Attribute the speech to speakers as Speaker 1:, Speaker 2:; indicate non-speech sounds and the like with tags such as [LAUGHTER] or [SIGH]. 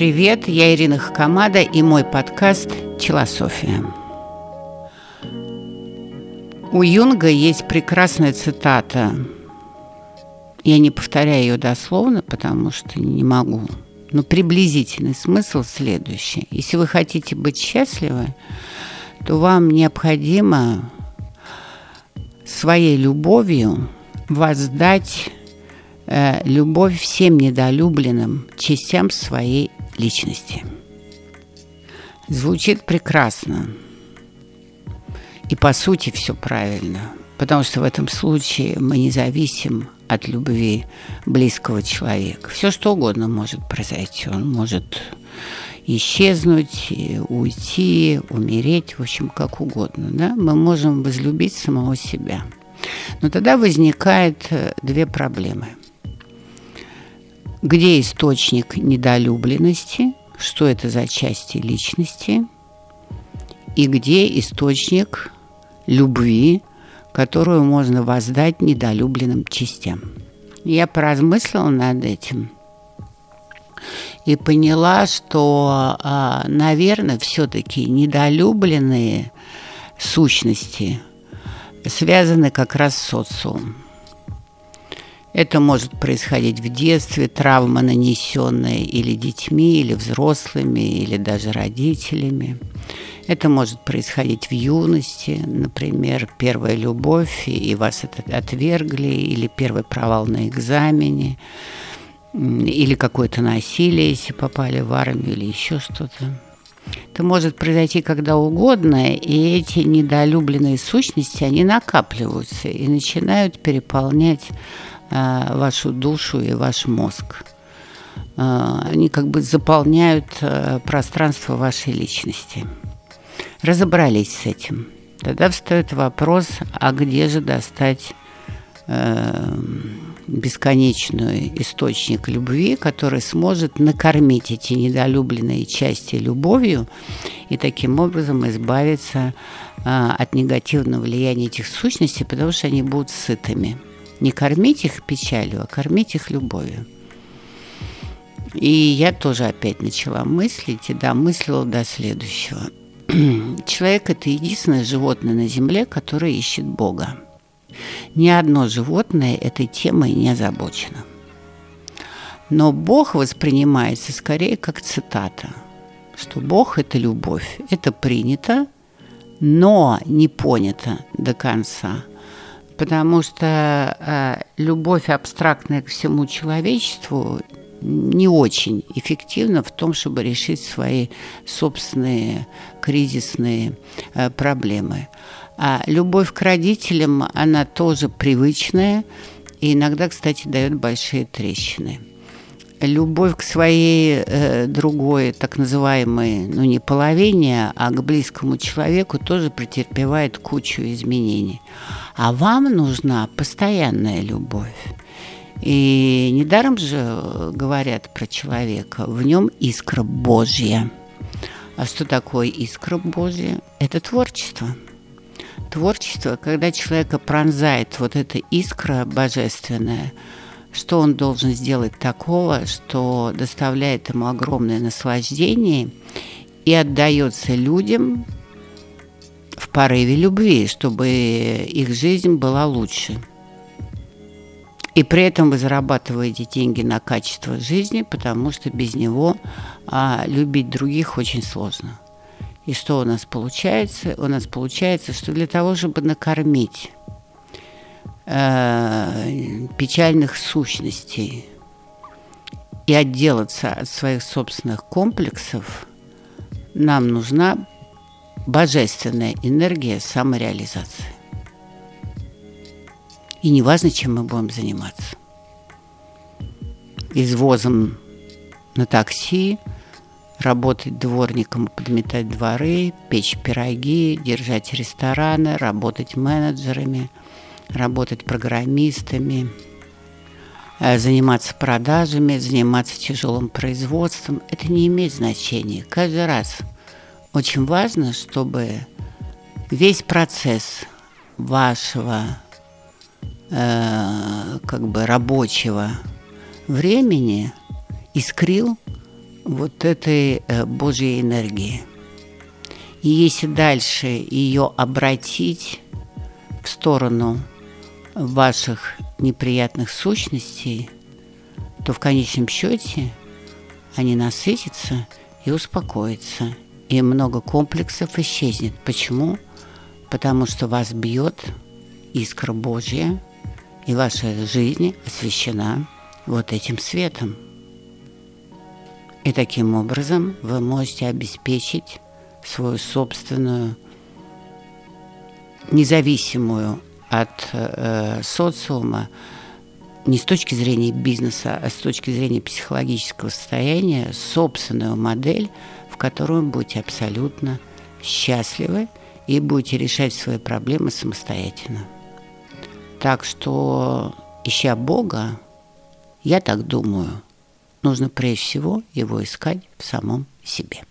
Speaker 1: Привет, я Ирина Хакамада и мой подкаст «Челософия». У Юнга есть прекрасная цитата. Я не повторяю ее дословно, потому что не могу. Но приблизительный смысл следующий. Если вы хотите быть счастливы, то вам необходимо своей любовью воздать э, любовь всем недолюбленным частям своей личности. Звучит прекрасно. И по сути все правильно. Потому что в этом случае мы не зависим от любви близкого человека. Все что угодно может произойти. Он может исчезнуть, уйти, умереть, в общем, как угодно. Да? Мы можем возлюбить самого себя. Но тогда возникает э, две проблемы – где источник недолюбленности, что это за части личности, и где источник любви, которую можно воздать недолюбленным частям. Я поразмыслила над этим и поняла, что, а, наверное, все-таки недолюбленные сущности связаны как раз с социумом. Это может происходить в детстве, травма, нанесенная или детьми, или взрослыми, или даже родителями. Это может происходить в юности, например, первая любовь, и вас это отвергли, или первый провал на экзамене, или какое-то насилие, если попали в армию, или еще что-то. Это может произойти когда угодно, и эти недолюбленные сущности, они накапливаются и начинают переполнять вашу душу и ваш мозг. Э, они как бы заполняют э, пространство вашей личности. Разобрались с этим. Тогда встает вопрос, а где же достать бесконечный источник любви, который сможет накормить эти недолюбленные части любовью и таким образом избавиться от негативного влияния этих сущностей, потому что они будут сытыми. Не кормить их печалью, а кормить их любовью. И я тоже опять начала мыслить, и да, мыслила до следующего. [CLEARS THROAT] Человек – это единственное животное на Земле, которое ищет Бога. Ни одно животное этой темой не озабочено. Но Бог воспринимается скорее как цитата, что Бог – это любовь. Это принято, но не понято до конца потому что э, любовь абстрактная к всему человечеству не очень эффективна в том, чтобы решить свои собственные кризисные э, проблемы. А любовь к родителям, она тоже привычная и иногда, кстати, дает большие трещины любовь к своей э, другой, так называемой, ну не половине, а к близкому человеку тоже претерпевает кучу изменений. А вам нужна постоянная любовь. И недаром же говорят про человека, в нем искра Божья. А что такое искра Божья? Это творчество. Творчество, когда человека пронзает вот эта искра божественная – что он должен сделать такого, что доставляет ему огромное наслаждение и отдается людям в порыве любви, чтобы их жизнь была лучше. И при этом вы зарабатываете деньги на качество жизни, потому что без него а, любить других очень сложно. И что у нас получается? У нас получается, что для того, чтобы накормить э, печальных сущностей и отделаться от своих собственных комплексов, нам нужна божественная энергия самореализации. И неважно, чем мы будем заниматься. Извозом на такси, работать дворником, подметать дворы, печь пироги, держать рестораны, работать менеджерами – работать программистами, э, заниматься продажами, заниматься тяжелым производством. Это не имеет значения. Каждый раз очень важно, чтобы весь процесс вашего э, как бы рабочего времени искрил вот этой э, Божьей энергии. И если дальше ее обратить в сторону ваших неприятных сущностей, то в конечном счете они насытятся и успокоятся. И много комплексов исчезнет. Почему? Потому что вас бьет искра Божья, и ваша жизнь освящена вот этим светом. И таким образом вы можете обеспечить свою собственную независимую от э, социума не с точки зрения бизнеса, а с точки зрения психологического состояния собственную модель, в которой вы будете абсолютно счастливы и будете решать свои проблемы самостоятельно. Так что, ища Бога, я так думаю, нужно прежде всего его искать в самом себе.